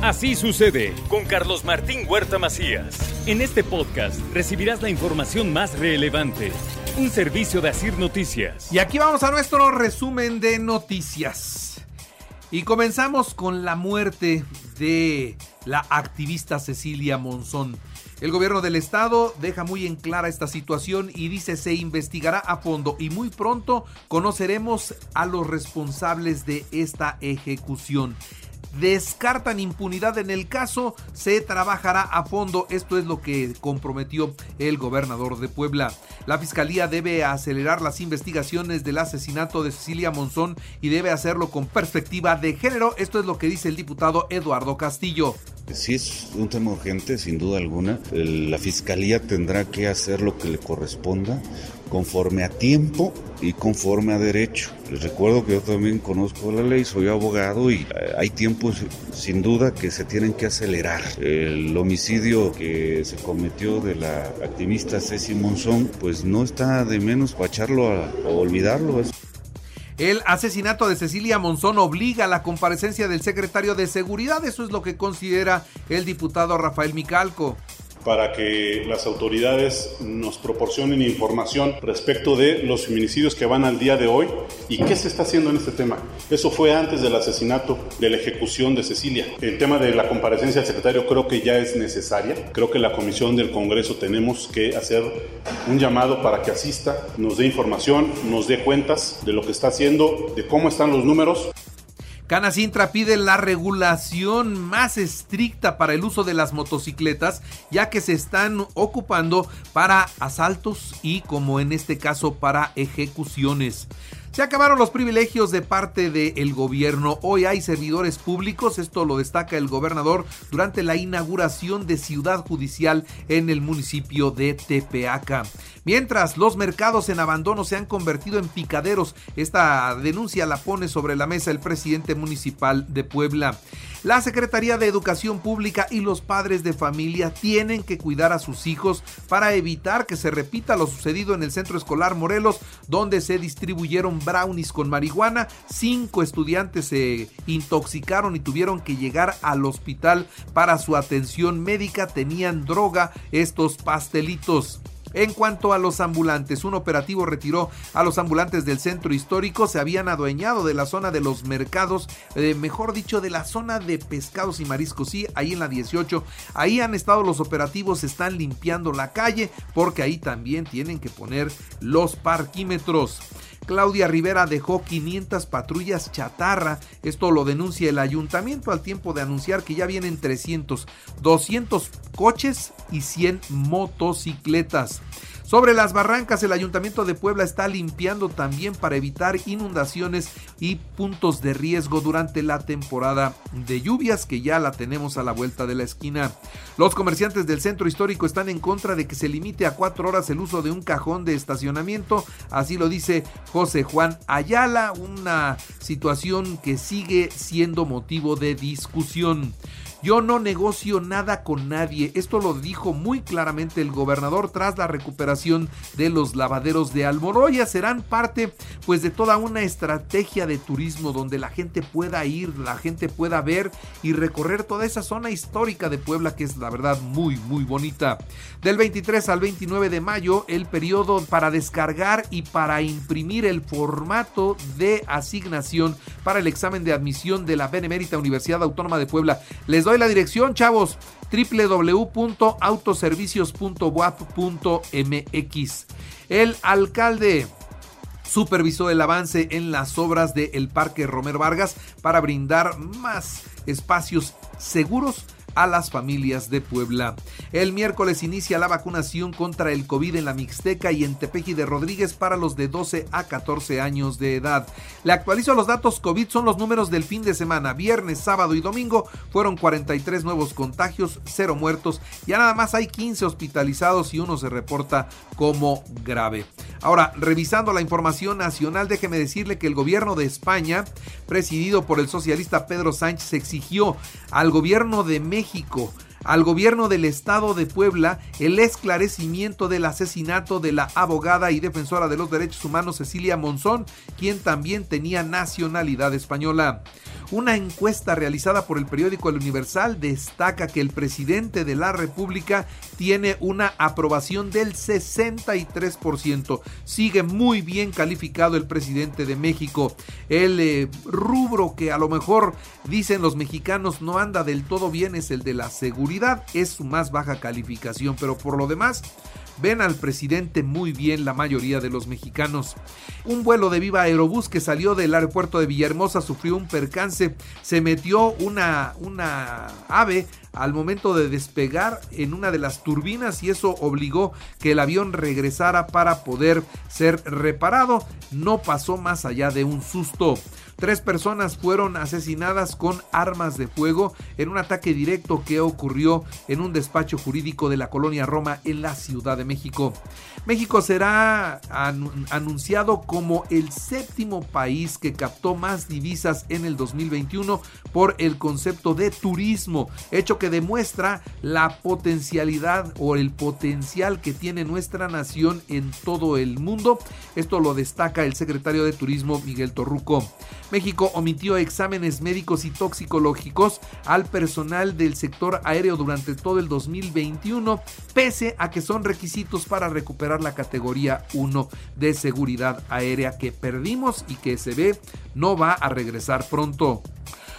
Así sucede con Carlos Martín Huerta Macías. En este podcast recibirás la información más relevante. Un servicio de Asir Noticias. Y aquí vamos a nuestro resumen de noticias. Y comenzamos con la muerte de la activista Cecilia Monzón. El gobierno del estado deja muy en clara esta situación y dice se investigará a fondo y muy pronto conoceremos a los responsables de esta ejecución descartan impunidad en el caso, se trabajará a fondo. Esto es lo que comprometió el gobernador de Puebla. La fiscalía debe acelerar las investigaciones del asesinato de Cecilia Monzón y debe hacerlo con perspectiva de género. Esto es lo que dice el diputado Eduardo Castillo. Sí es un tema urgente, sin duda alguna. La Fiscalía tendrá que hacer lo que le corresponda conforme a tiempo y conforme a derecho. Les recuerdo que yo también conozco la ley, soy abogado y eh, hay tiempos sin duda que se tienen que acelerar. El homicidio que se cometió de la activista Ceci Monzón, pues no está de menos para echarlo a, o olvidarlo. El asesinato de Cecilia Monzón obliga a la comparecencia del secretario de Seguridad, eso es lo que considera el diputado Rafael Micalco para que las autoridades nos proporcionen información respecto de los feminicidios que van al día de hoy y qué se está haciendo en este tema. Eso fue antes del asesinato, de la ejecución de Cecilia. El tema de la comparecencia del secretario creo que ya es necesaria. Creo que la comisión del Congreso tenemos que hacer un llamado para que asista, nos dé información, nos dé cuentas de lo que está haciendo, de cómo están los números. Canacintra pide la regulación más estricta para el uso de las motocicletas, ya que se están ocupando para asaltos y, como en este caso, para ejecuciones. Se acabaron los privilegios de parte del gobierno. Hoy hay servidores públicos, esto lo destaca el gobernador durante la inauguración de Ciudad Judicial en el municipio de Tepeaca. Mientras los mercados en abandono se han convertido en picaderos, esta denuncia la pone sobre la mesa el presidente municipal de Puebla. La Secretaría de Educación Pública y los padres de familia tienen que cuidar a sus hijos para evitar que se repita lo sucedido en el Centro Escolar Morelos, donde se distribuyeron brownies con marihuana. Cinco estudiantes se intoxicaron y tuvieron que llegar al hospital para su atención médica. Tenían droga estos pastelitos. En cuanto a los ambulantes, un operativo retiró a los ambulantes del centro histórico, se habían adueñado de la zona de los mercados, eh, mejor dicho, de la zona de pescados y mariscos, sí, ahí en la 18, ahí han estado los operativos, están limpiando la calle, porque ahí también tienen que poner los parquímetros. Claudia Rivera dejó 500 patrullas chatarra. Esto lo denuncia el ayuntamiento al tiempo de anunciar que ya vienen 300, 200 coches y 100 motocicletas. Sobre las barrancas, el Ayuntamiento de Puebla está limpiando también para evitar inundaciones y puntos de riesgo durante la temporada de lluvias que ya la tenemos a la vuelta de la esquina. Los comerciantes del centro histórico están en contra de que se limite a cuatro horas el uso de un cajón de estacionamiento, así lo dice José Juan Ayala, una situación que sigue siendo motivo de discusión. Yo no negocio nada con nadie. Esto lo dijo muy claramente el gobernador tras la recuperación de los lavaderos de Almoroya. Serán parte pues de toda una estrategia de turismo donde la gente pueda ir, la gente pueda ver y recorrer toda esa zona histórica de Puebla que es la verdad muy muy bonita. Del 23 al 29 de mayo el periodo para descargar y para imprimir el formato de asignación para el examen de admisión de la Benemérita Universidad Autónoma de Puebla. Les doy la dirección, chavos, www.autoservicios.wap.mx. El alcalde supervisó el avance en las obras del Parque Romer Vargas para brindar más espacios seguros a las familias de Puebla. El miércoles inicia la vacunación contra el COVID en la Mixteca y en Tepeji de Rodríguez para los de 12 a 14 años de edad. Le actualizo los datos COVID, son los números del fin de semana. Viernes, sábado y domingo fueron 43 nuevos contagios, 0 muertos. Ya nada más hay 15 hospitalizados y uno se reporta como grave. Ahora, revisando la información nacional, déjeme decirle que el gobierno de España, presidido por el socialista Pedro Sánchez, exigió al gobierno de México al gobierno del estado de Puebla el esclarecimiento del asesinato de la abogada y defensora de los derechos humanos Cecilia Monzón, quien también tenía nacionalidad española. Una encuesta realizada por el periódico El Universal destaca que el presidente de la República tiene una aprobación del 63%. Sigue muy bien calificado el presidente de México. El eh, rubro que a lo mejor dicen los mexicanos no anda del todo bien es el de la seguridad. Es su más baja calificación, pero por lo demás ven al presidente muy bien la mayoría de los mexicanos. Un vuelo de Viva Aerobús que salió del aeropuerto de Villahermosa sufrió un percance, se metió una, una ave al momento de despegar en una de las turbinas y eso obligó que el avión regresara para poder ser reparado. No pasó más allá de un susto. Tres personas fueron asesinadas con armas de fuego en un ataque directo que ocurrió en un despacho jurídico de la colonia Roma en la Ciudad de México. México será anunciado como el séptimo país que captó más divisas en el 2021 por el concepto de turismo, hecho que demuestra la potencialidad o el potencial que tiene nuestra nación en todo el mundo. Esto lo destaca el secretario de Turismo Miguel Torruco. México omitió exámenes médicos y toxicológicos al personal del sector aéreo durante todo el 2021, pese a que son requisitos para recuperar la categoría 1 de seguridad aérea que perdimos y que se ve no va a regresar pronto.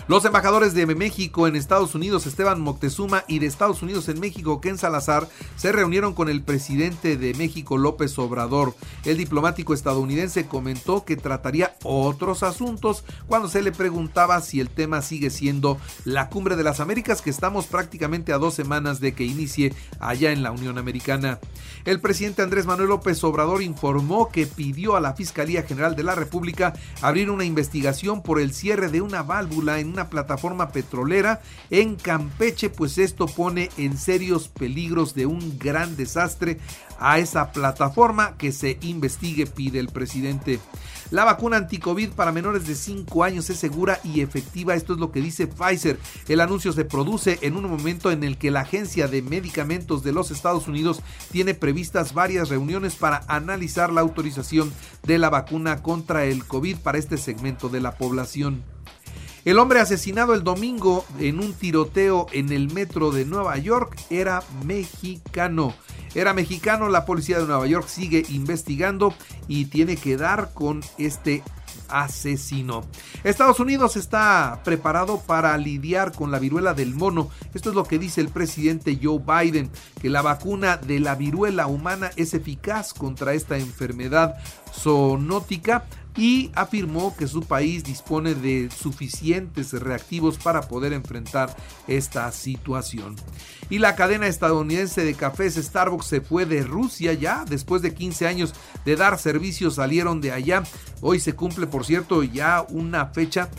Los embajadores de México en Estados Unidos, Esteban Moctezuma, y de Estados Unidos en México, Ken Salazar, se reunieron con el presidente de México, López Obrador. El diplomático estadounidense comentó que trataría otros asuntos cuando se le preguntaba si el tema sigue siendo la cumbre de las Américas, que estamos prácticamente a dos semanas de que inicie allá en la Unión Americana. El presidente Andrés Manuel López Obrador informó que pidió a la Fiscalía General de la República abrir una investigación por el cierre de una válvula en una plataforma petrolera en Campeche, pues esto pone en serios peligros de un gran desastre a esa plataforma que se investigue, pide el presidente. La vacuna anticovid para menores de 5 años es segura y efectiva, esto es lo que dice Pfizer. El anuncio se produce en un momento en el que la Agencia de Medicamentos de los Estados Unidos tiene previstas varias reuniones para analizar la autorización de la vacuna contra el COVID para este segmento de la población. El hombre asesinado el domingo en un tiroteo en el metro de Nueva York era mexicano. Era mexicano, la policía de Nueva York sigue investigando y tiene que dar con este asesino. Estados Unidos está preparado para lidiar con la viruela del mono. Esto es lo que dice el presidente Joe Biden, que la vacuna de la viruela humana es eficaz contra esta enfermedad zoonótica y afirmó que su país dispone de suficientes reactivos para poder enfrentar esta situación. Y la cadena estadounidense de cafés Starbucks se fue de Rusia ya, después de 15 años de dar servicios salieron de allá. Hoy se cumple, por cierto, ya una fecha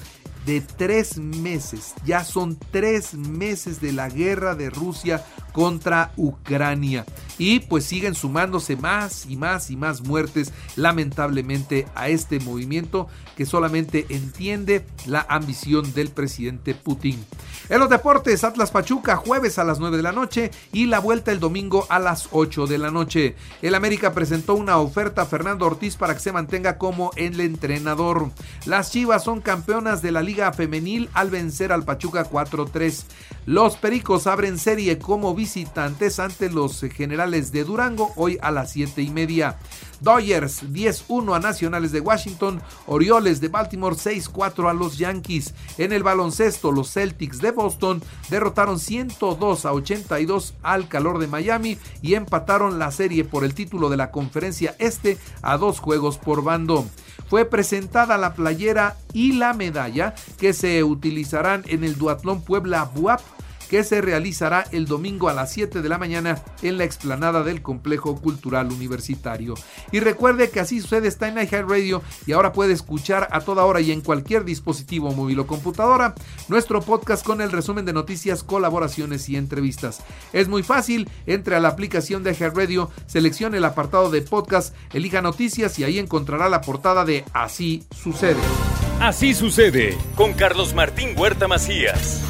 de tres meses. Ya son tres meses de la guerra de Rusia contra Ucrania. Y pues siguen sumándose más y más y más muertes lamentablemente a este movimiento que solamente entiende la ambición del presidente Putin. En los deportes, Atlas Pachuca jueves a las 9 de la noche y la vuelta el domingo a las 8 de la noche. El América presentó una oferta a Fernando Ortiz para que se mantenga como el entrenador. Las Chivas son campeonas de la Liga Femenil al vencer al Pachuca 4-3. Los Pericos abren serie como visitantes ante los generales de Durango hoy a las 7 y media. Dodgers 10-1 a Nacionales de Washington, Orioles de Baltimore 6-4 a los Yankees. En el baloncesto, los Celtics de Boston derrotaron 102 a 82 al calor de Miami y empataron la serie por el título de la conferencia este a dos juegos por bando fue presentada la playera y la medalla que se utilizarán en el Duatlón Puebla Buap que se realizará el domingo a las 7 de la mañana en la explanada del Complejo Cultural Universitario. Y recuerde que así sucede está en Radio y ahora puede escuchar a toda hora y en cualquier dispositivo móvil o computadora nuestro podcast con el resumen de noticias, colaboraciones y entrevistas. Es muy fácil, entre a la aplicación de Radio, seleccione el apartado de podcast, elija noticias y ahí encontrará la portada de Así sucede. Así sucede con Carlos Martín Huerta Macías.